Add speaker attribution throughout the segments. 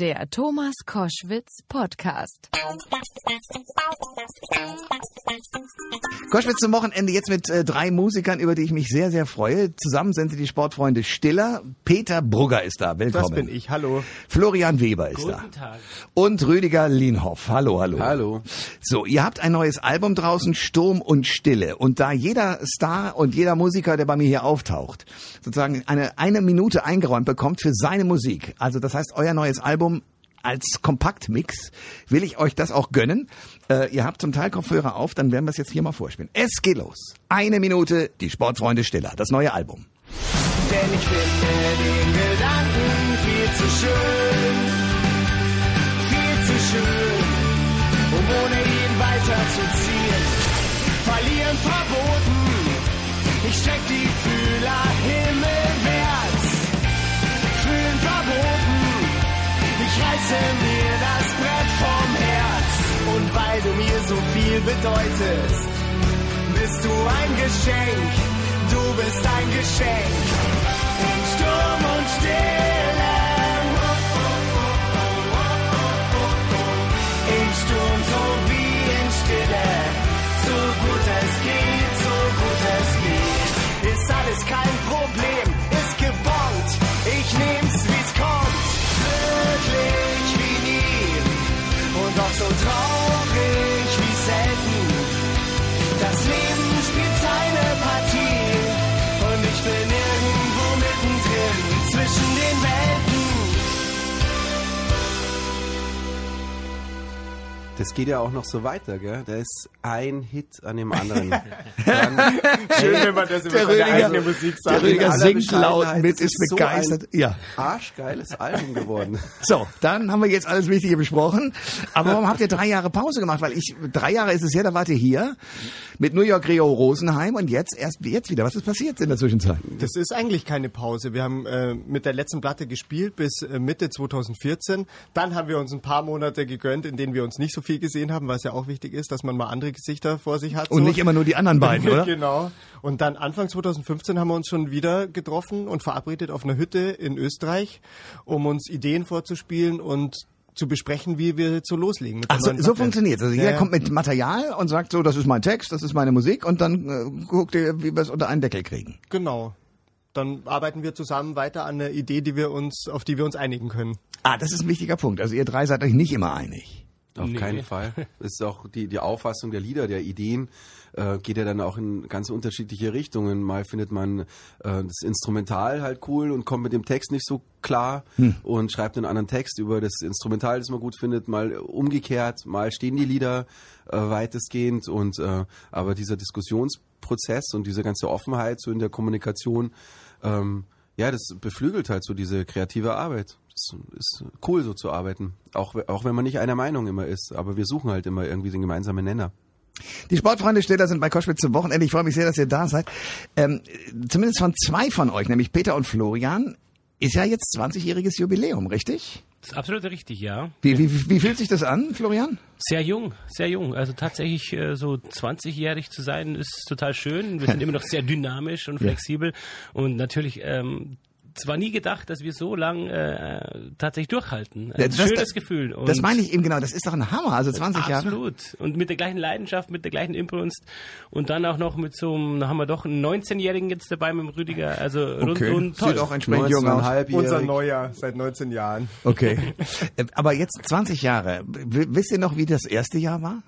Speaker 1: Der Thomas Koschwitz Podcast.
Speaker 2: Koschwitz zum Wochenende jetzt mit äh, drei Musikern, über die ich mich sehr, sehr freue. Zusammen sind sie die Sportfreunde Stiller. Peter Brugger ist da. Willkommen.
Speaker 3: Das bin ich. Hallo.
Speaker 2: Florian Weber ist
Speaker 4: Guten
Speaker 2: da.
Speaker 4: Tag.
Speaker 2: Und Rüdiger Lienhoff. Hallo, hallo.
Speaker 3: Hallo.
Speaker 2: So, ihr habt ein neues Album draußen, Sturm und Stille. Und da jeder Star und jeder Musiker, der bei mir hier auftaucht, sozusagen eine, eine Minute eingeräumt bekommt für seine Musik. Also das heißt, euer neues Album als Kompaktmix will ich euch das auch gönnen. Äh, ihr habt zum Teil Kopfhörer auf, dann werden wir es jetzt hier mal vorspielen. Es geht los. Eine Minute, die Sportfreunde Stiller, das neue Album.
Speaker 5: Denn ich finde den Gedanken viel zu schön, viel zu schön, um ohne ihn weiterzuziehen. Reiße mir das Brett vom Herz. Und weil du mir so viel bedeutest, bist du ein Geschenk, du bist ein Geschenk. In Sturm und Stille. In Sturm so wie in Stille. So gut es geht, so gut es geht. Ist alles kein Das
Speaker 3: geht ja auch noch so weiter, gell? Da ist ein Hit an dem anderen. Dann,
Speaker 4: Schön, wenn man das
Speaker 2: Der
Speaker 4: über seine
Speaker 2: Rüdiger-
Speaker 4: eigene Musik
Speaker 2: der
Speaker 4: sagt.
Speaker 2: Rüdiger
Speaker 3: in aller
Speaker 2: singt laut mit, ist
Speaker 3: so
Speaker 2: begeistert.
Speaker 3: Ein
Speaker 2: Ja.
Speaker 3: arschgeiles Album geworden.
Speaker 2: So, dann haben wir jetzt alles Wichtige besprochen. Aber warum habt ihr drei Jahre Pause gemacht? Weil ich, drei Jahre ist es her, da wart ihr hier mit New York Rio Rosenheim und jetzt erst jetzt wieder. Was ist passiert in der Zwischenzeit?
Speaker 4: Das ist eigentlich keine Pause. Wir haben äh, mit der letzten Platte gespielt bis äh, Mitte 2014. Dann haben wir uns ein paar Monate gegönnt, in denen wir uns nicht so viel gesehen haben, was ja auch wichtig ist, dass man mal andere Gesichter vor sich hat.
Speaker 2: Und
Speaker 4: so.
Speaker 2: nicht immer nur die anderen beiden, oder?
Speaker 4: genau. Und dann Anfang 2015 haben wir uns schon wieder getroffen und verabredet auf einer Hütte in Österreich, um uns Ideen vorzuspielen und zu besprechen, wie wir jetzt so loslegen.
Speaker 2: Ach, so, so
Speaker 4: Platte.
Speaker 2: funktioniert's. Also jeder
Speaker 4: ja.
Speaker 2: kommt mit Material und sagt so, das ist mein Text, das ist meine Musik und dann äh, guckt ihr, wie wir es unter einen Deckel kriegen.
Speaker 4: Genau. Dann arbeiten wir zusammen weiter an einer Idee, die wir uns, auf die wir uns einigen können.
Speaker 2: Ah, das ist ein wichtiger Punkt. Also ihr drei seid euch nicht immer einig.
Speaker 3: Auf keinen Fall. Das ist auch die, die Auffassung der Lieder, der Ideen, äh, geht ja dann auch in ganz unterschiedliche Richtungen. Mal findet man äh, das Instrumental halt cool und kommt mit dem Text nicht so klar und schreibt einen anderen Text über das Instrumental, das man gut findet. Mal umgekehrt, mal stehen die Lieder äh, weitestgehend und äh, aber dieser Diskussionsprozess und diese ganze Offenheit so in der Kommunikation, ähm, ja, das beflügelt halt so diese kreative Arbeit. Das ist cool, so zu arbeiten. Auch, auch wenn man nicht einer Meinung immer ist. Aber wir suchen halt immer irgendwie den gemeinsamen Nenner.
Speaker 2: Die Sportfreunde Stiller sind bei Koschwitz zum Wochenende. Ich freue mich sehr, dass ihr da seid. Ähm, zumindest von zwei von euch, nämlich Peter und Florian, ist ja jetzt 20-jähriges Jubiläum, richtig?
Speaker 6: Das ist absolut richtig, ja.
Speaker 2: Wie, wie, wie fühlt sich das an, Florian?
Speaker 6: Sehr jung, sehr jung. Also tatsächlich äh, so 20-jährig zu sein, ist total schön. Wir sind immer noch sehr dynamisch und flexibel. Und natürlich ähm, zwar nie gedacht, dass wir so lang äh, tatsächlich durchhalten. Ein
Speaker 2: Das-
Speaker 6: schönes
Speaker 2: das-
Speaker 6: Gefühl. Und
Speaker 2: Das meine ich eben genau. Das ist doch ein Hammer. Also 20 Jahre.
Speaker 6: Absolut. Und mit der gleichen Leidenschaft, mit der gleichen Imbrunst. Und dann auch noch mit so einem, da haben wir doch einen 19-Jährigen jetzt dabei mit dem Rüdiger. Also rundum toll.
Speaker 2: Sieht auch entsprechend jung aus.
Speaker 3: 19,5-jährig.
Speaker 4: Unser Neuer seit 19 Jahren.
Speaker 2: Okay. Äh, Aber jetzt 20 Jahre. W wisst ihr noch, wie das erste Jahr war?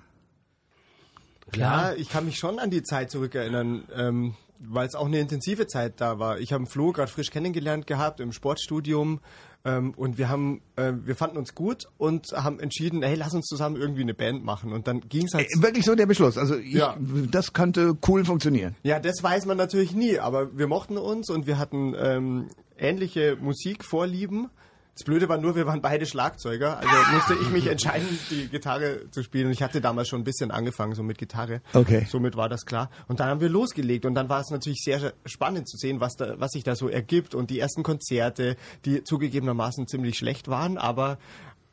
Speaker 4: Ja, ich kann mich schon an die Zeit zurückerinnern, ähm, weil es auch eine intensive Zeit da war. Ich habe Flo gerade frisch kennengelernt gehabt im Sportstudium ähm, und wir haben, äh, wir fanden uns gut und haben entschieden, hey, lass uns zusammen irgendwie eine Band machen. Und dann ging es halt.
Speaker 2: Äh, Wirklich so der Beschluss. Also ich,
Speaker 4: Ja.
Speaker 2: das könnte cool funktionieren.
Speaker 4: Ja, das weiß man natürlich nie, aber wir mochten uns und wir hatten ähm, ähnliche Musikvorlieben. Das Blöde war nur, wir waren beide Schlagzeuger, also musste ich mich entscheiden, die Gitarre zu spielen. Und ich hatte damals schon ein bisschen angefangen, so mit Gitarre.
Speaker 2: Okay.
Speaker 4: Somit war das klar. Und dann haben wir losgelegt und dann war es natürlich sehr spannend zu sehen, was, da, was sich da so ergibt. Und die ersten Konzerte, die zugegebenermaßen ziemlich schlecht waren, aber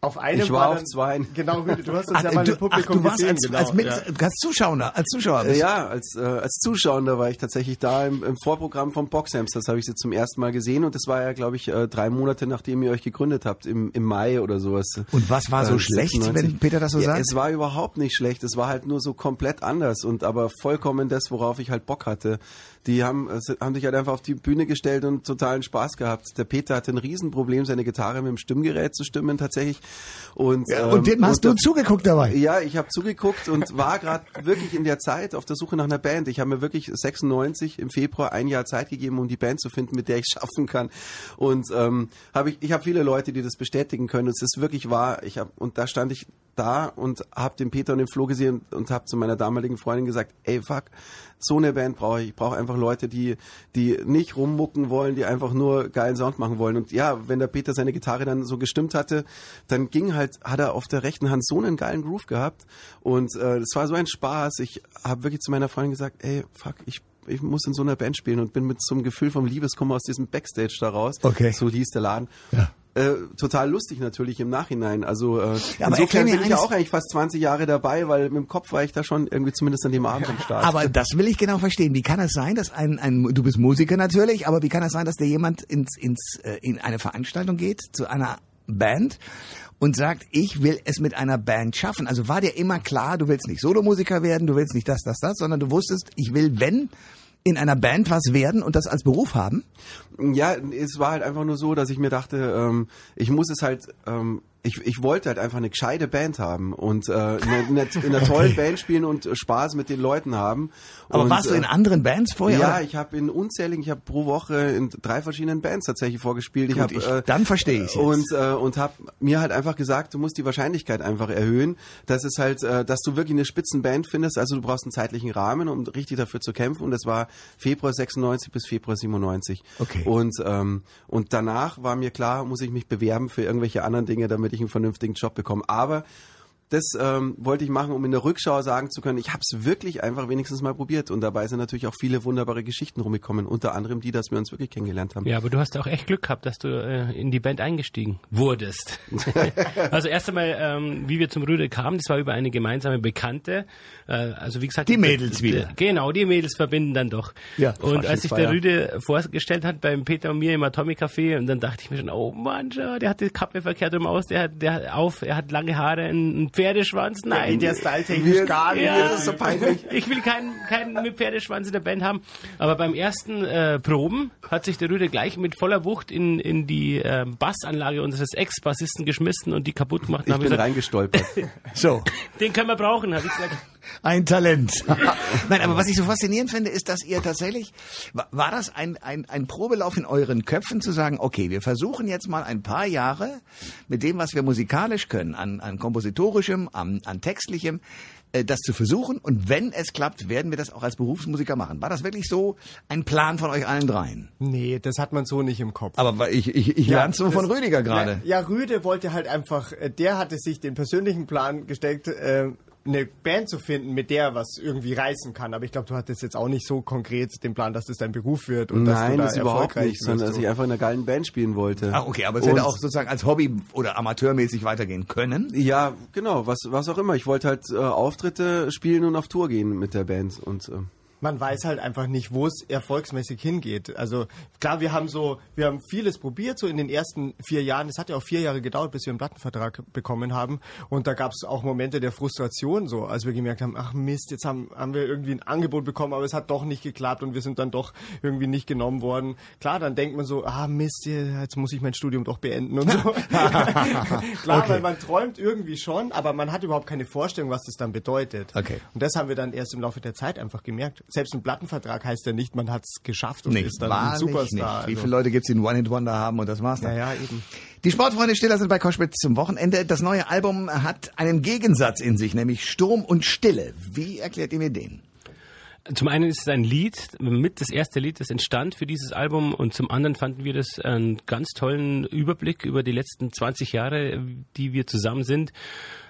Speaker 4: Auf einem
Speaker 3: Ich war auf
Speaker 4: dann-
Speaker 3: zwei.
Speaker 4: Genau, du hast
Speaker 2: Ach,
Speaker 4: ja mal
Speaker 2: du,
Speaker 4: im Publikum
Speaker 2: ach, du warst
Speaker 4: gesehen.
Speaker 2: als,
Speaker 4: genau,
Speaker 2: als, mit,
Speaker 4: ja.
Speaker 2: als Zuschauer, als Zuschauer. Bist
Speaker 3: Ja, als, äh, als Zuschauer war ich tatsächlich da im, im Vorprogramm von Boxhamsters, habe ich sie zum ersten Mal gesehen und das war ja, glaube ich, äh, drei Monate nachdem ihr euch gegründet habt, im, im Mai oder sowas.
Speaker 2: Und was war so
Speaker 3: Äh,
Speaker 2: schlecht,
Speaker 3: 96.
Speaker 2: wenn Peter das so
Speaker 3: ja,
Speaker 2: sagt?
Speaker 3: Es war überhaupt nicht schlecht, es war halt nur so komplett anders und aber vollkommen das, worauf ich halt Bock hatte. Die haben, haben sich halt einfach auf die Bühne gestellt und totalen Spaß gehabt. Der Peter hatte ein Riesenproblem, seine Gitarre mit dem Stimmgerät zu stimmen tatsächlich. Und,
Speaker 2: Ja,
Speaker 3: ähm,
Speaker 2: und dem hast du
Speaker 3: der-
Speaker 2: zugeguckt dabei.
Speaker 3: ja, ich habe zugeguckt und war gerade wirklich in der Zeit auf der Suche nach einer Band. Ich habe mir wirklich 96 im Februar ein Jahr Zeit gegeben, um die Band zu finden, mit der ich schaffen kann. Und ähm, habe ich, ich habe viele Leute, die das bestätigen können. Und es ist wirklich wahr. Ich hab, und da stand ich da und habe den Peter und den Flo gesehen und, und habe zu meiner damaligen Freundin gesagt, ey fuck, so eine Band brauche ich. Ich brauche einfach Leute, die, die nicht rummucken wollen, die einfach nur geilen Sound machen wollen. Und ja, wenn der Peter seine Gitarre dann so gestimmt hatte, dann ging halt, hat er auf der rechten Hand so einen geilen Groove gehabt. Und äh, es war so ein Spaß. Ich habe wirklich zu meiner Freundin gesagt, ey, fuck, ich ich muss in so einer Band spielen und bin mit so einem Gefühl vom Liebeskummer aus diesem Backstage da raus.
Speaker 2: Okay.
Speaker 3: So hieß der Laden.
Speaker 2: Ja.
Speaker 3: Äh, total lustig natürlich im Nachhinein. Also äh,
Speaker 2: erklär
Speaker 3: insofern bin ich ja auch eigentlich fast 20 Jahre dabei, weil mit dem Kopf war ich da schon irgendwie zumindest an dem Abend am Start.
Speaker 2: Aber das will ich genau verstehen. Wie kann es sein, dass ein, ein du bist Musiker natürlich, aber wie kann es sein, dass dir jemand ins, ins, äh, in eine Veranstaltung geht, zu einer Band und sagt, ich will es mit einer Band schaffen? Also war dir immer klar, du willst nicht Solomusiker werden, du willst nicht das, das, das, sondern du wusstest, ich will, wenn, in einer Band was werden und das als Beruf haben?
Speaker 3: Ja, es war halt einfach nur so, dass ich mir dachte, ähm, ich muss es halt, ähm, ich, ich wollte halt einfach eine gescheite Band haben und äh, in, einer, in einer- in einer tollen Band spielen und Spaß mit den Leuten haben.
Speaker 2: Aber
Speaker 3: und,
Speaker 2: warst du in
Speaker 3: äh,
Speaker 2: anderen Bands vorher?
Speaker 3: Ja, ich habe in unzähligen, ich habe pro Woche in drei verschiedenen Bands tatsächlich vorgespielt. Ich
Speaker 2: Gut,
Speaker 3: hab,
Speaker 2: ich-
Speaker 3: äh,
Speaker 2: dann verstehe jetzt.
Speaker 3: Und äh, und habe mir halt einfach gesagt, du musst die Wahrscheinlichkeit einfach erhöhen, dass es halt, äh, dass du wirklich eine Spitzenband findest. Also du brauchst einen zeitlichen Rahmen, um richtig dafür zu kämpfen. Und das war Februar 96 bis Februar 97.
Speaker 2: Okay.
Speaker 3: Und ähm, und danach war mir klar, muss ich mich bewerben für irgendwelche anderen Dinge, damit ich einen vernünftigen Job bekomme. Aber das ähm, wollte ich machen, um in der Rückschau sagen zu können, ich habe es wirklich einfach wenigstens mal probiert. Und dabei sind natürlich auch viele wunderbare Geschichten rumgekommen. Unter anderem die, dass wir uns wirklich kennengelernt haben.
Speaker 6: Ja, aber du hast auch echt Glück gehabt, dass du äh, in die Band eingestiegen wurdest. also erst einmal, ähm, wie wir zum Rüde kamen, das war über eine gemeinsame Bekannte. Äh, also wie gesagt,
Speaker 2: Die Mädels wieder.
Speaker 6: Genau, die Mädels verbinden dann doch.
Speaker 2: Ja,
Speaker 6: und als sich der. Rüde vorgestellt hat beim Peter und mir im Atomic Café, und dann dachte ich mir schon, oh Mann, schau, der hat die Kappe verkehrt rum aus, der hat, der hat auf, er hat lange Haare, einen Pferdeschwanz, nein.
Speaker 4: Der styletechnisch gar nicht.
Speaker 6: Ja,
Speaker 3: das ist so peinlich.
Speaker 6: ich will keinen, keinen mit Pferdeschwanz in der Band haben. Aber beim ersten äh, Proben hat sich der Rüde gleich mit voller Wucht in, in die äh, Bassanlage unseres Ex-Bassisten geschmissen und die kaputt gemacht.
Speaker 3: Ich bin
Speaker 6: gesagt,
Speaker 3: reingestolpert.
Speaker 2: So.
Speaker 6: den können wir brauchen, habe ich gesagt.
Speaker 2: Ein Talent. Nein, aber was ich so faszinierend finde, ist, dass ihr tatsächlich, wa- war das ein, ein, ein Probelauf in euren Köpfen zu sagen, okay, wir versuchen jetzt mal ein paar Jahre mit dem, was wir musikalisch können, an, an kompositorischem, an, an textlichem, äh, das zu versuchen und wenn es klappt, werden wir das auch als Berufsmusiker machen. War das wirklich so ein Plan von euch allen dreien?
Speaker 4: Nee, das hat man so nicht im Kopf.
Speaker 2: Aber ich, ich, ich
Speaker 4: Ja,
Speaker 2: lern's so von Rüdiger gerade.
Speaker 4: Ja, ja, Rüde wollte halt einfach, äh, der hatte sich den persönlichen Plan gesteckt, äh, eine Band zu finden, mit der er was irgendwie reißen kann. Aber ich glaube, du hattest jetzt auch nicht so konkret den Plan, dass das dein Beruf wird und dass du
Speaker 3: Nein,
Speaker 4: da
Speaker 3: das überhaupt
Speaker 4: erfolgreich
Speaker 3: nicht, sondern dass ich einfach in einer geilen Band spielen wollte.
Speaker 2: Ah, okay, aber es
Speaker 3: Und-
Speaker 2: hätte auch sozusagen als Hobby oder amateurmäßig weitergehen können.
Speaker 3: Ja, genau, was, was auch immer. Ich wollte halt äh, Auftritte spielen und auf Tour gehen mit der Band. Und äh,
Speaker 4: man weiß halt einfach nicht, wo es erfolgsmäßig hingeht. Also klar, wir haben so, wir haben vieles probiert, so in den ersten vier Jahren. Es hat ja auch vier Jahre gedauert, bis wir einen Plattenvertrag bekommen haben. Und da gab es auch Momente der Frustration, so als wir gemerkt haben, ach Mist, jetzt haben, haben wir irgendwie ein Angebot bekommen, aber es hat doch nicht geklappt und wir sind dann doch irgendwie nicht genommen worden. Klar, dann denkt man so, ah Mist, jetzt muss ich mein Studium doch beenden und so. klar, weil man träumt irgendwie schon, aber man hat überhaupt keine Vorstellung, was das dann bedeutet.
Speaker 2: Okay.
Speaker 4: Und das haben wir dann erst im Laufe der Zeit einfach gemerkt. Selbst ein Plattenvertrag heißt ja nicht, man hat es geschafft und
Speaker 2: Nee,
Speaker 4: ist dann ein Superstar.
Speaker 2: nicht. Wie
Speaker 4: Also,
Speaker 2: viele Leute gibt's, die einen One-Hit-Wonder haben und das war's dann?
Speaker 4: ja, ja, eben.
Speaker 2: Die Sportfreunde Stiller sind bei Koschwitz zum Wochenende. Das neue Album hat einen Gegensatz in sich, nämlich Sturm und Stille. Wie erklärt ihr mir den?
Speaker 6: Zum einen ist es ein Lied, mit das erste Lied, das entstand für dieses Album und zum anderen fanden wir das einen ganz tollen Überblick über die letzten 20 Jahre, die wir zusammen sind.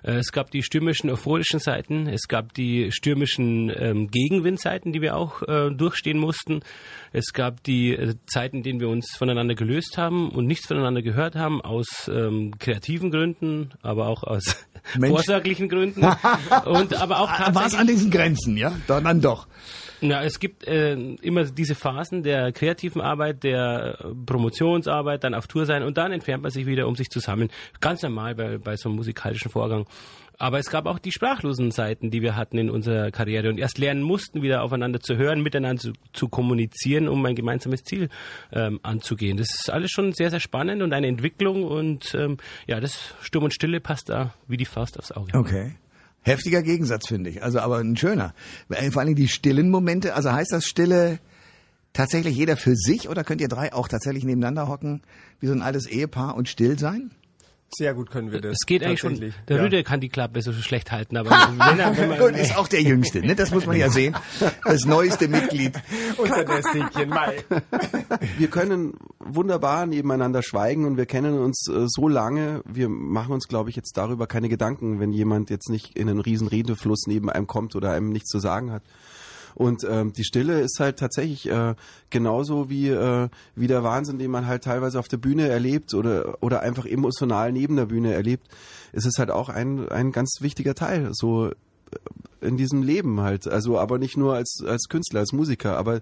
Speaker 6: Äh, Es gab die stürmischen, euphorischen Seiten, es gab die stürmischen ähm, Gegenwindseiten, die wir auch äh, durchstehen mussten. Es gab die äh, Zeiten, in denen wir uns voneinander gelöst haben und nichts voneinander gehört haben, aus ähm, kreativen Gründen, aber auch aus vorsorglichen Gründen. und aber auch
Speaker 2: War es an diesen Grenzen, ja? Dann, dann doch.
Speaker 6: Ja, es gibt äh, immer diese Phasen der kreativen Arbeit, der äh, Promotionsarbeit, dann auf Tour sein und dann entfernt man sich wieder, um sich zu sammeln. Ganz normal bei, bei so einem musikalischen Vorgang. Aber es gab auch die sprachlosen Seiten, die wir hatten in unserer Karriere und erst lernen mussten, wieder aufeinander zu hören, miteinander zu, zu kommunizieren, um ein gemeinsames Ziel ähm, anzugehen. Das ist alles schon sehr, sehr spannend und eine Entwicklung und ähm, ja, das Sturm und Stille passt da wie die Faust aufs Auge.
Speaker 2: Okay. Heftiger Gegensatz, finde ich. Also, aber ein schöner. Äh, Vor allem die stillen Momente. Also heißt das Stille tatsächlich jeder für sich oder könnt ihr drei auch tatsächlich nebeneinander hocken, wie so ein altes Ehepaar und still sein?
Speaker 4: Sehr gut können wir das.
Speaker 6: Es geht eigentlich schon. Der
Speaker 4: ja.
Speaker 6: Rüde kann die Klappe so schlecht halten, aber wenn er, wenn man,
Speaker 2: Und ist auch der Jüngste, ne? Das muss man ja sehen. Das neueste Mitglied.
Speaker 4: Unser Nesthäkchen, Mai.
Speaker 3: wir können wunderbar nebeneinander schweigen und wir kennen uns äh, so lange, wir machen uns, glaube ich, jetzt darüber keine Gedanken, wenn jemand jetzt nicht in einen riesen Redefluss neben einem kommt oder einem nichts zu sagen hat. Und ähm, die Stille ist halt tatsächlich äh, genauso wie, äh, wie der Wahnsinn, den man halt teilweise auf der Bühne erlebt oder, oder einfach emotional neben der Bühne erlebt. Es ist halt auch ein, ein ganz wichtiger Teil, so äh, in diesem Leben halt. Also aber nicht nur als, als Künstler, als Musiker, aber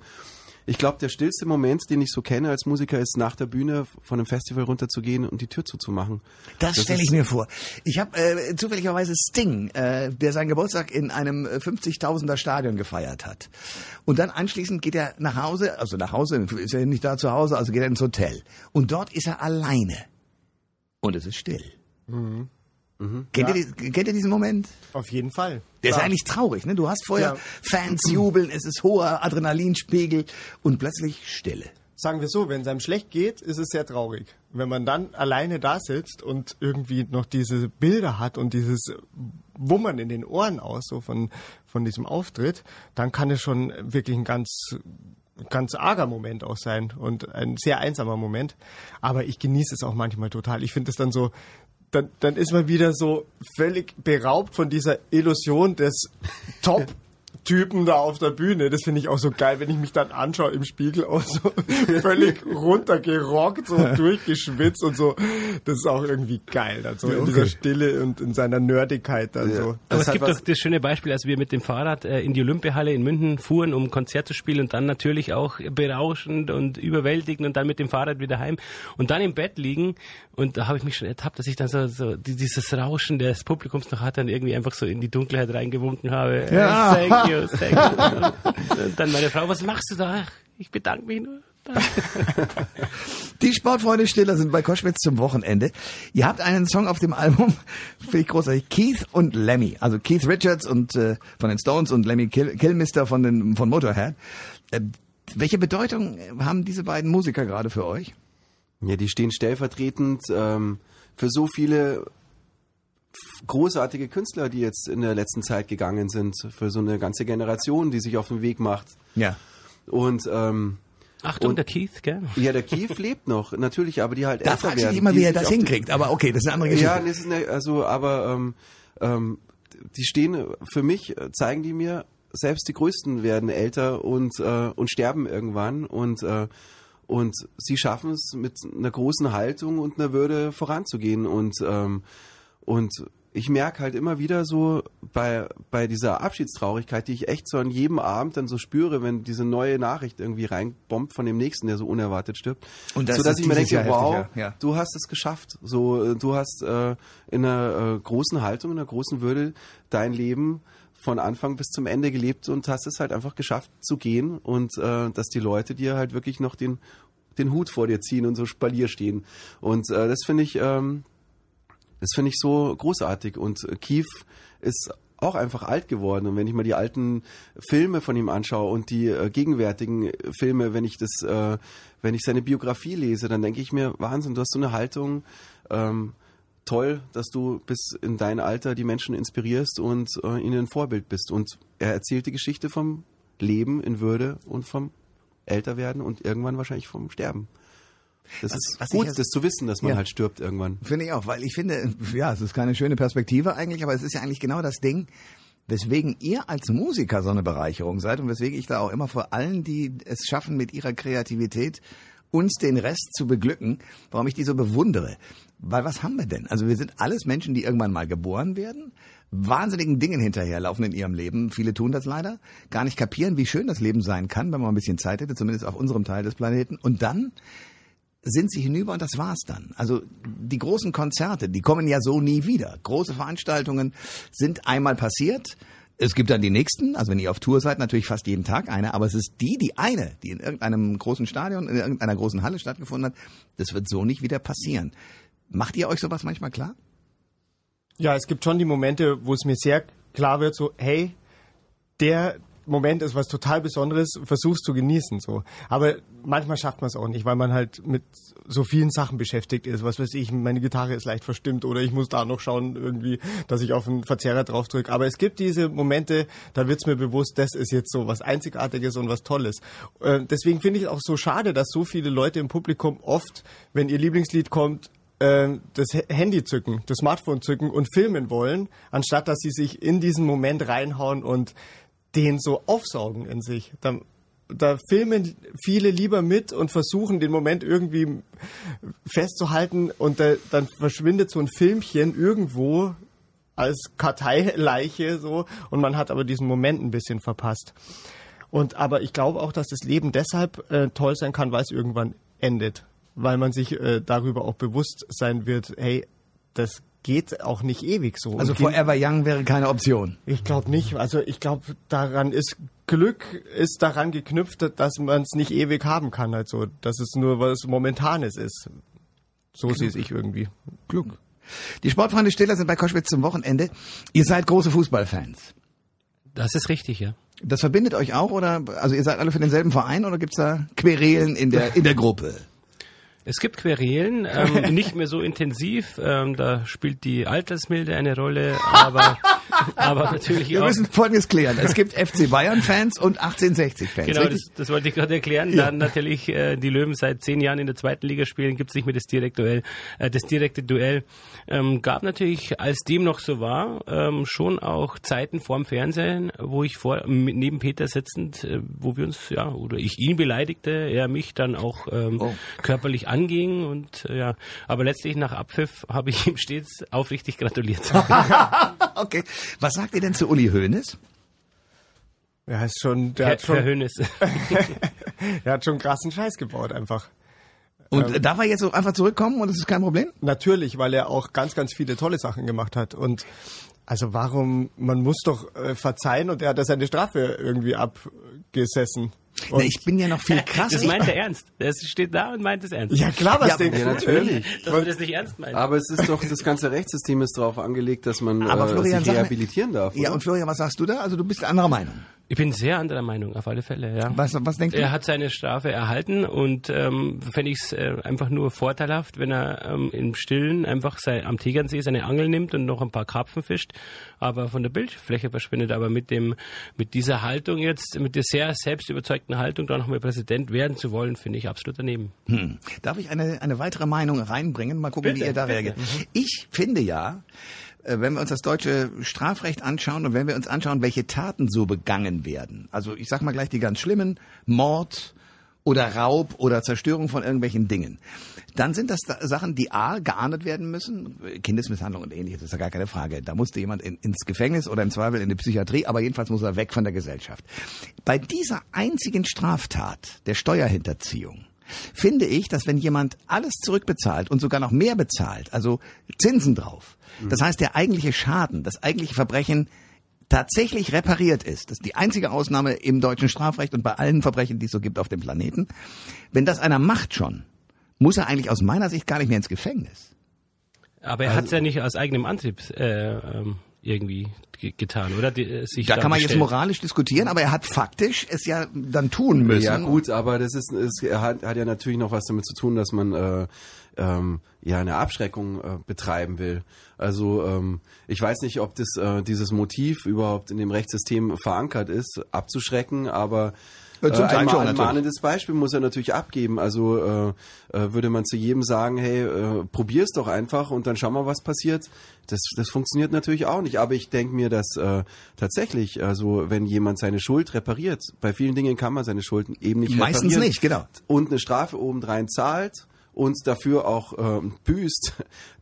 Speaker 3: ich glaube, der stillste Moment, den ich so kenne als Musiker, ist nach der Bühne von einem Festival runterzugehen und die Tür zuzumachen.
Speaker 2: Das,
Speaker 3: Das
Speaker 2: stelle ich mir vor. Ich habe äh, zufälligerweise Sting, äh, der seinen Geburtstag in einem äh, 50.000er Stadion gefeiert hat. Und dann anschließend geht er nach Hause, also nach Hause, ist er nicht da zu Hause, also geht er ins Hotel. Und dort ist er alleine. Und es ist still. Kennt,
Speaker 4: Ja.
Speaker 2: ihr, die- kennt ihr diesen Moment?
Speaker 4: Auf jeden Fall.
Speaker 2: Der ist
Speaker 4: Ja.
Speaker 2: eigentlich traurig, ne? Du hast vorher
Speaker 4: Ja.
Speaker 2: Fans jubeln, es ist hoher Adrenalinspiegel und plötzlich Stille.
Speaker 4: Sagen wir so, wenn es einem schlecht geht, ist es sehr traurig. Wenn man dann alleine da sitzt und irgendwie noch diese Bilder hat und dieses Wummern in den Ohren aus, so von, von diesem Auftritt, dann kann es schon wirklich ein ganz, ganz arger Moment auch sein und ein sehr einsamer Moment. Aber ich genieße es auch manchmal total. Ich finde es dann so, dann, dann ist man wieder so völlig beraubt von dieser Illusion des Top Typen da auf der Bühne. Das finde ich auch so geil, wenn ich mich dann anschaue im Spiegel auch so völlig runtergerockt, so durchgeschwitzt und so. Das ist auch irgendwie geil, dann so in dieser Stille und in seiner Nerdigkeit dann so.
Speaker 6: Aber
Speaker 3: Das
Speaker 6: es gibt doch das schöne Beispiel, als wir mit dem Fahrrad äh, in die Olympiahalle in München fuhren, um ein Konzert zu spielen und dann natürlich auch berauschend und überwältigend und dann mit dem Fahrrad wieder heim und dann im Bett liegen und da habe ich mich schon ertappt, dass ich dann so, so die- dieses Rauschen des Publikums noch hat, dann irgendwie einfach so in die Dunkelheit reingewunken habe.
Speaker 2: Ja.
Speaker 6: Äh, Und dann meine Frau, was machst du da? Ich bedanke mich nur.
Speaker 2: Die Sportfreunde Stiller sind bei Koschwitz zum Wochenende. Ihr habt einen Song auf dem Album, finde ich großartig, Keith und Lemmy. Also Keith Richards und äh, von den Stones und Lemmy Kill, Killmister von den von Motorhead. Äh, welche Bedeutung haben diese beiden Musiker gerade für euch?
Speaker 3: Ja, die stehen stellvertretend ähm, für so viele großartige Künstler, die jetzt in der letzten Zeit gegangen sind, für so eine ganze Generation, die sich auf den Weg macht.
Speaker 2: Ja.
Speaker 3: Und ähm,
Speaker 6: Achtung,
Speaker 3: Und-
Speaker 6: der Keith, gell?
Speaker 3: ja, der Keith lebt noch, natürlich, aber die halt
Speaker 2: Da
Speaker 3: älter
Speaker 2: fragst du
Speaker 3: werden.
Speaker 2: dich immer,
Speaker 3: die
Speaker 2: wie er das hinkriegt. Aber okay, das ist eine andere Geschichte.
Speaker 3: Ja, das ist eine, also, aber ähm, ähm, die stehen für mich, zeigen die mir, selbst die Größten werden älter und äh, und sterben irgendwann und äh, und sie schaffen es mit einer großen Haltung und einer Würde voranzugehen und ähm, und ich merke halt immer wieder so bei, bei dieser Abschiedstraurigkeit, die ich echt so an jedem Abend dann so spüre, wenn diese neue Nachricht irgendwie reinbombt von dem nächsten, der so unerwartet stirbt.
Speaker 2: Und das
Speaker 3: so dass ich mir denke,
Speaker 2: Jahr
Speaker 3: wow,
Speaker 2: heftig, ja. Ja.
Speaker 3: du hast es geschafft. So, äh, du hast äh, in einer äh, großen Haltung, in einer großen Würde dein Leben von Anfang bis zum Ende gelebt und hast es halt einfach geschafft zu gehen und äh, dass die Leute dir halt wirklich noch den den Hut vor dir ziehen und so Spalier stehen. Und äh, das finde ich, ähm, das finde ich so großartig. Und äh, Keith ist auch einfach alt geworden. Und wenn ich mal die alten Filme von ihm anschaue und die äh, gegenwärtigen Filme, wenn ich das, äh, wenn ich seine Biografie lese, dann denke ich mir, Wahnsinn, du hast so eine Haltung. Ähm, toll, dass du bis in dein Alter die Menschen inspirierst und äh, ihnen ein Vorbild bist. Und er erzählt die Geschichte vom Leben in Würde und vom Älterwerden und irgendwann wahrscheinlich vom Sterben. Das
Speaker 2: Was-
Speaker 3: ist
Speaker 2: was
Speaker 3: gut,
Speaker 2: jetzt-
Speaker 3: das zu wissen, dass man
Speaker 2: Ja.
Speaker 3: halt stirbt irgendwann.
Speaker 2: Finde ich auch, weil ich finde, ja, es ist keine schöne Perspektive eigentlich, aber es ist ja eigentlich genau das Ding, weswegen ihr als Musiker so eine Bereicherung seid und weswegen ich da auch immer vor allen, die es schaffen, mit ihrer Kreativität uns den Rest zu beglücken, warum ich die so bewundere. Weil was haben wir denn? Also wir sind alles Menschen, die irgendwann mal geboren werden, wahnsinnigen Dingen hinterherlaufen in ihrem Leben. Viele tun das leider, gar nicht kapieren, wie schön das Leben sein kann, wenn man ein bisschen Zeit hätte, zumindest auf unserem Teil des Planeten. Und dann sind sie hinüber und das war's dann. Also die großen Konzerte, die kommen ja so nie wieder. Große Veranstaltungen sind einmal passiert. Es gibt dann die nächsten, also wenn ihr auf Tour seid, natürlich fast jeden Tag eine, aber es ist die, die eine, die in irgendeinem großen Stadion, in irgendeiner großen Halle stattgefunden hat, das wird so nicht wieder passieren. Macht ihr euch sowas manchmal klar?
Speaker 4: Ja, es gibt schon die Momente, wo es mir sehr klar wird, so, hey, der Moment ist was total Besonderes, versuch's zu genießen, so. Aber manchmal schafft man es auch nicht, weil man halt mit so vielen Sachen beschäftigt ist. Was weiß ich, meine Gitarre ist leicht verstimmt oder ich muss da noch schauen irgendwie, dass ich auf einen Verzerrer drauf drücke. Aber es gibt diese Momente, da wird's mir bewusst, das ist jetzt so was Einzigartiges und was Tolles. Äh, deswegen finde ich es auch so schade, dass so viele Leute im Publikum oft, wenn ihr Lieblingslied kommt, ähm, das Handy zücken, das Smartphone zücken und filmen wollen, anstatt dass sie sich in diesen Moment reinhauen und den so aufsaugen in sich. Da, da filmen viele lieber mit und versuchen den Moment irgendwie festzuhalten und da, dann verschwindet so ein Filmchen irgendwo als Karteileiche so und man hat aber diesen Moment ein bisschen verpasst. Und aber ich glaube auch, dass das Leben deshalb äh, toll sein kann, weil es irgendwann endet, weil man sich äh, darüber auch bewusst sein wird, hey, das geht auch nicht ewig so.
Speaker 2: Also Forever Young wäre keine Option.
Speaker 4: ich glaube nicht. Also ich glaube, daran ist Glück ist daran geknüpft, dass man es nicht ewig haben kann. Also dass es nur was Momentanes ist. So sehe ich irgendwie.
Speaker 2: Glück. Die Sportfreunde Stiller sind bei Koschwitz zum Wochenende. Ihr seid große Fußballfans.
Speaker 6: Das ist richtig, ja.
Speaker 2: Das verbindet euch auch oder also ihr seid alle für denselben Verein oder gibt's da Querelen in der in der Gruppe?
Speaker 6: Es gibt Querelen, ähm, nicht mehr so intensiv. Ähm, da spielt die Altersmilde eine Rolle, aber, aber natürlich
Speaker 2: Wir
Speaker 6: auch.
Speaker 2: müssen Folgendes klären. Es gibt FC Bayern Fans und 1860 Fans.
Speaker 6: Genau, das, das wollte ich gerade erklären. Dann natürlich äh, die Löwen seit zehn Jahren in der zweiten Liga spielen, gibt es nicht mehr das direkte Duell. Äh, das direkte Duell ähm, gab natürlich, als dem noch so war, ähm, schon auch Zeiten vorm Fernsehen, wo ich vor neben Peter sitzend, äh, wo wir uns ja oder ich ihn beleidigte, er mich dann auch ähm,
Speaker 2: Oh.
Speaker 6: körperlich anging und äh, ja, aber letztlich nach Abpfiff habe ich ihm stets aufrichtig gratuliert.
Speaker 2: Okay. Was sagt ihr denn zu Uli Hoeneß?
Speaker 4: Ja, ist schon, der
Speaker 6: Herr,
Speaker 4: hat schon,
Speaker 6: Herr Hönes.
Speaker 4: er hat schon krassen Scheiß gebaut einfach.
Speaker 2: Und äh, darf er jetzt so einfach zurückkommen und es ist kein Problem?
Speaker 4: Natürlich, weil er auch ganz, ganz viele tolle Sachen gemacht hat. Und also warum, man muss doch äh, verzeihen und er hat ja seine Strafe irgendwie abgesessen.
Speaker 2: Na, ich bin ja noch viel krasser.
Speaker 6: Das meint er ernst. Er steht da und meint es ernst.
Speaker 4: ja klar, was
Speaker 2: Ja,
Speaker 4: denkst
Speaker 3: ja,
Speaker 4: du?
Speaker 3: natürlich.
Speaker 6: Dass wir das nicht ernst meinen.
Speaker 3: Aber es ist doch, das ganze Rechtssystem ist darauf angelegt, dass man
Speaker 2: Aber
Speaker 3: äh,
Speaker 2: Florian,
Speaker 3: sich
Speaker 2: sag mal-
Speaker 3: rehabilitieren darf.
Speaker 2: Ja,
Speaker 3: oder?
Speaker 2: und Florian, was sagst du da? Also du bist anderer Meinung.
Speaker 6: Ich bin sehr anderer Meinung, auf alle Fälle, ja.
Speaker 2: Was, was denkst du?
Speaker 6: Er hat seine Strafe erhalten und ähm, fände ich es äh, einfach nur vorteilhaft, wenn er ähm, im Stillen einfach sei, am Tegernsee seine Angel nimmt und noch ein paar Karpfen fischt, aber von der Bildfläche verschwindet. Aber mit dem mit dieser Haltung jetzt, mit der sehr selbstüberzeugten Haltung, da nochmal Präsident werden zu wollen, finde ich absolut daneben.
Speaker 2: Hm. Darf ich eine, eine weitere Meinung reinbringen? Mal gucken,
Speaker 6: Bitte,
Speaker 2: wie ihr da reagiert. Ich finde ja, wenn wir uns das deutsche Strafrecht anschauen und wenn wir uns anschauen, welche Taten so begangen werden, also ich sag mal gleich die ganz schlimmen, Mord oder Raub oder Zerstörung von irgendwelchen Dingen, dann sind das da- Sachen, die A, geahndet werden müssen, Kindesmisshandlung und ähnliches, ist ja gar keine Frage. Da musste jemand in, ins Gefängnis oder im Zweifel in die Psychiatrie, aber jedenfalls muss er weg von der Gesellschaft. Bei dieser einzigen Straftat der Steuerhinterziehung, finde ich, dass wenn jemand alles zurückbezahlt und sogar noch mehr bezahlt, also Zinsen drauf, das heißt der eigentliche Schaden, das eigentliche Verbrechen tatsächlich repariert ist, das ist die einzige Ausnahme im deutschen Strafrecht und bei allen Verbrechen, die es so gibt auf dem Planeten, wenn das einer macht schon, muss er eigentlich aus meiner Sicht gar nicht mehr ins Gefängnis.
Speaker 6: Aber er hat es ja nicht aus eigenem Antrieb äh, ähm, irgendwie ge getan, oder? Die, äh, sich
Speaker 2: Da kann man jetzt
Speaker 6: bestellt.
Speaker 2: moralisch diskutieren, aber er hat faktisch es ja dann tun müssen.
Speaker 3: Ja gut, aber das ist, er hat, hat ja natürlich noch was damit zu tun, dass man äh, ähm, ja eine Abschreckung äh, betreiben will. Also ähm, ich weiß nicht, ob das äh, dieses Motiv überhaupt in dem Rechtssystem verankert ist, abzuschrecken, aber
Speaker 2: Ja, zum
Speaker 3: äh,
Speaker 2: Teil
Speaker 3: ein,
Speaker 2: schon,
Speaker 3: mahnendes Beispiel muss er natürlich abgeben. Also äh, äh, würde man zu jedem sagen, hey, äh, probier's doch einfach und dann schau mal, was passiert. Das, das funktioniert natürlich auch nicht. Aber ich denke mir, dass äh, tatsächlich, also wenn jemand seine Schuld repariert, bei vielen Dingen kann man seine Schulden eben nicht
Speaker 2: Meistens
Speaker 3: reparieren.
Speaker 2: nicht, genau.
Speaker 3: Und eine Strafe obendrein zahlt und dafür auch ähm, büßt,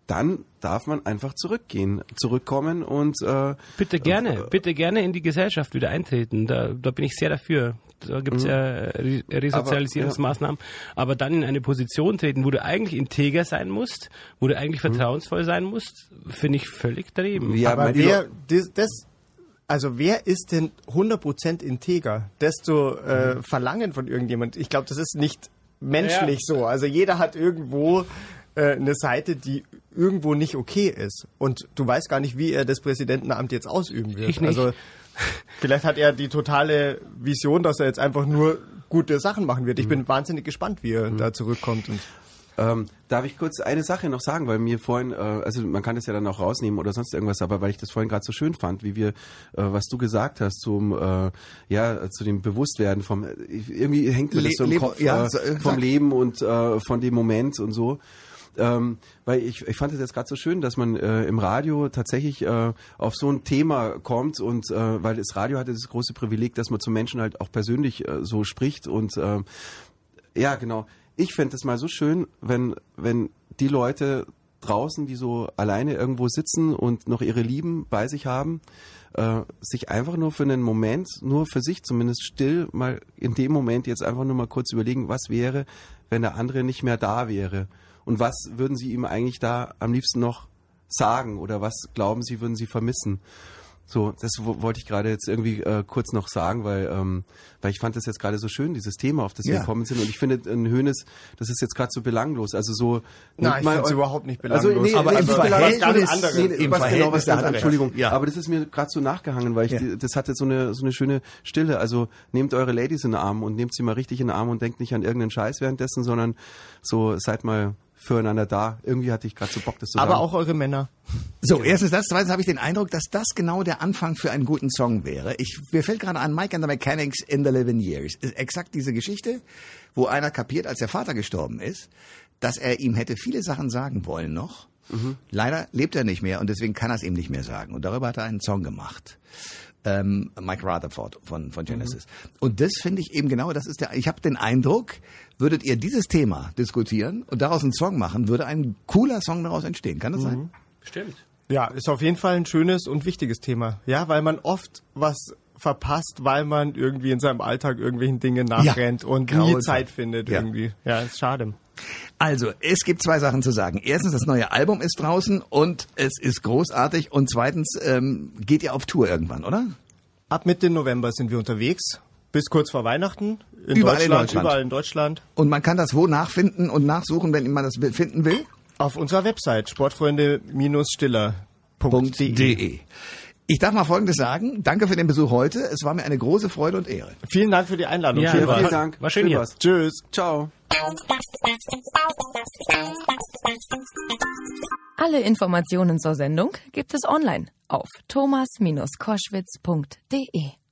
Speaker 3: dann darf man einfach zurückgehen, zurückkommen und äh,
Speaker 6: Bitte gerne, bitte gerne in die Gesellschaft wieder eintreten. Da, da bin ich sehr dafür. Da gibt es ja äh, Re Resozialisierungsmaßnahmen. Aber, dann in eine Position treten, wo du eigentlich integer sein musst, wo du eigentlich vertrauensvoll sein musst, finde ich völlig daneben.
Speaker 3: ja,
Speaker 4: Aber wer, das, das, also wer ist denn 100% integer? Das zu äh, verlangen von irgendjemand, ich glaube, das ist nicht menschlich so. Also jeder hat irgendwo äh, eine Seite, die irgendwo nicht okay ist. Und du weißt gar nicht, wie er das Präsidentenamt jetzt ausüben wird.
Speaker 6: Ich nicht.
Speaker 4: Also vielleicht hat er die totale Vision, dass er jetzt einfach nur gute Sachen machen wird. Ich bin wahnsinnig gespannt, wie er da zurückkommt. Und
Speaker 3: Ähm, darf ich kurz eine Sache noch sagen, weil mir vorhin, äh, also man kann das ja dann auch rausnehmen oder sonst irgendwas, aber weil ich das vorhin gerade so schön fand, wie wir, äh, was du gesagt hast zum, äh, ja, zu dem Bewusstwerden vom, äh, irgendwie hängt mir das
Speaker 2: Le-
Speaker 3: so im
Speaker 2: Leben-
Speaker 3: Kopf,
Speaker 2: ja,
Speaker 3: äh,
Speaker 2: äh,
Speaker 3: vom
Speaker 2: sag.
Speaker 3: Leben und äh, von dem Moment und so. Ähm, weil ich, ich fand es jetzt gerade so schön, dass man äh, im Radio tatsächlich äh, auf so ein Thema kommt und äh, weil das Radio hatte das große Privileg, dass man zu Menschen halt auch persönlich äh, so spricht und äh, ja, genau. Ich fände es mal so schön, wenn, wenn die Leute draußen, die so alleine irgendwo sitzen und noch ihre Lieben bei sich haben, äh, sich einfach nur für einen Moment, nur für sich zumindest still, mal in dem Moment jetzt einfach nur mal kurz überlegen, was wäre, wenn der andere nicht mehr da wäre? Und was würden sie ihm eigentlich da am liebsten noch sagen? Oder was glauben sie, würden sie vermissen? So, das wo- wollte ich gerade jetzt irgendwie äh, kurz noch sagen, weil, ähm, weil ich fand das jetzt gerade so schön, dieses Thema, auf das wir
Speaker 2: Ja.
Speaker 3: gekommen sind. Und ich finde, ein Hönes, das ist jetzt gerade so belanglos. Also so.
Speaker 4: Nein, ich
Speaker 3: eu-
Speaker 4: überhaupt nicht
Speaker 3: Also,
Speaker 4: belanglos.
Speaker 3: nee,
Speaker 2: Aber
Speaker 3: nee,
Speaker 2: im
Speaker 3: nicht
Speaker 2: Verhältnis-
Speaker 4: ganz anderes.
Speaker 3: nee,
Speaker 2: Im
Speaker 3: was genau,
Speaker 2: Verhältnis
Speaker 3: was
Speaker 2: der
Speaker 3: ganz,
Speaker 2: andere.
Speaker 3: Entschuldigung.
Speaker 2: Ja.
Speaker 3: Aber das ist mir gerade so nachgehangen, weil ich,
Speaker 2: Ja.
Speaker 3: das hatte so eine, so eine schöne Stille. Also nehmt eure Ladies in den Arm und nehmt sie mal richtig in den Arm und denkt nicht an irgendeinen Scheiß währenddessen, sondern so seid mal füreinander da. Irgendwie hatte ich gerade so Bock, das zu
Speaker 4: aber
Speaker 3: sagen.
Speaker 4: auch eure Männer.
Speaker 2: So, erstens das, zweitens habe ich den Eindruck, dass das genau der Anfang für einen guten Song wäre. Ich, mir fällt gerade an Mike and the Mechanics in the Living Years. Ist exakt diese Geschichte, wo einer kapiert, als der Vater gestorben ist, dass er ihm hätte viele Sachen sagen wollen noch. Leider lebt er nicht mehr und deswegen kann er es ihm nicht mehr sagen. Und darüber hat er einen Song gemacht. Ähm, Mike Rutherford von, von Genesis. Und das finde ich eben genau, das ist der, ich habe den Eindruck, würdet ihr dieses Thema diskutieren und daraus einen Song machen, würde ein cooler Song daraus entstehen. Kann das sein?
Speaker 6: Stimmt.
Speaker 4: Ja, ist auf jeden Fall ein schönes und wichtiges Thema. Ja, weil man oft was verpasst, weil man irgendwie in seinem Alltag irgendwelchen Dingen nachrennt und nie Zeit findet
Speaker 2: Ja.
Speaker 4: irgendwie. Ja, ist schade.
Speaker 2: Also, es gibt zwei Sachen zu sagen. Erstens, das neue Album ist draußen und es ist großartig. Und zweitens, ähm, geht ihr auf Tour irgendwann, oder?
Speaker 4: Ab Mitte November sind wir unterwegs. Bis kurz vor Weihnachten. In
Speaker 2: Überall in
Speaker 4: Deutschland,
Speaker 2: Deutschland.
Speaker 4: Überall in Deutschland.
Speaker 2: Und man kann das wo nachfinden und nachsuchen, wenn man das finden will?
Speaker 4: Auf unserer Website sportfreunde-stiller.de.
Speaker 2: Ich darf mal Folgendes sagen. Danke für den Besuch heute. Es war mir eine große Freude und Ehre.
Speaker 4: Vielen Dank für die Einladung.
Speaker 6: Ja,
Speaker 4: Vielen
Speaker 3: Vielen Dank.
Speaker 6: War schön hier.
Speaker 3: war's.
Speaker 4: Tschüss.
Speaker 3: Ciao.
Speaker 1: Alle Informationen zur Sendung gibt es online auf thomas-koschwitz.de.